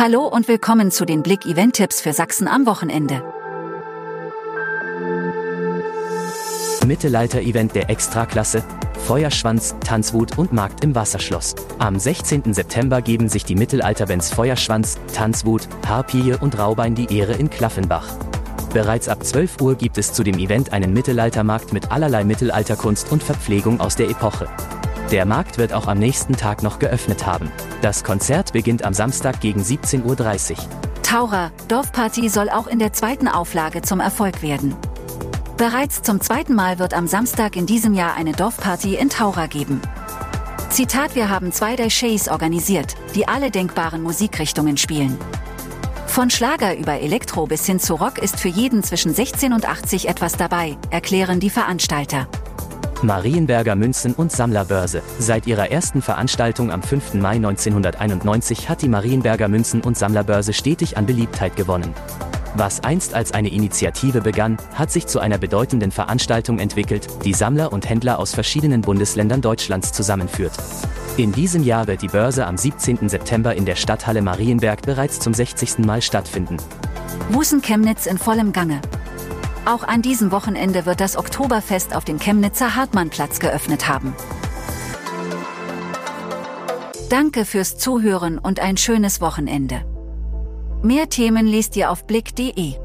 Hallo und willkommen zu den Blick Event Tipps für Sachsen am Wochenende. Mittelalter-Event der Extraklasse, Feuerschwanz, Tanzwut und Markt im Wasserschloss. Am 16. September geben sich die Mittelalterbands Feuerschwanz, Tanzwut, Harpie und Raubein die Ehre in Klaffenbach. Bereits ab 12 Uhr gibt es zu dem Event einen Mittelaltermarkt mit allerlei Mittelalterkunst und Verpflegung aus der Epoche. Der Markt wird auch am nächsten Tag noch geöffnet haben. Das Konzert beginnt am Samstag gegen 17.30 Uhr. Taura, Dorfparty soll auch in der zweiten Auflage zum Erfolg werden. Bereits zum zweiten Mal wird am Samstag in diesem Jahr eine Dorfparty in Taura geben. Zitat, wir haben zwei DJs organisiert, die alle denkbaren Musikrichtungen spielen. Von Schlager über Elektro bis hin zu Rock ist für jeden zwischen 16 und 80 etwas dabei, erklären die Veranstalter. Marienberger Münzen- und Sammlerbörse. Seit ihrer ersten Veranstaltung am 5. Mai 1991 hat die Marienberger Münzen- und Sammlerbörse stetig an Beliebtheit gewonnen. Was einst als eine Initiative begann, hat sich zu einer bedeutenden Veranstaltung entwickelt, die Sammler und Händler aus verschiedenen Bundesländern Deutschlands zusammenführt. In diesem Jahr wird die Börse am 17. September in der Stadthalle Marienberg bereits zum 60. Mal stattfinden. Wusen Chemnitz in vollem Gange. Auch an diesem Wochenende wird das Oktoberfest auf dem Chemnitzer Hartmannplatz geöffnet haben. Danke fürs Zuhören und ein schönes Wochenende. Mehr Themen liest ihr auf blick.de.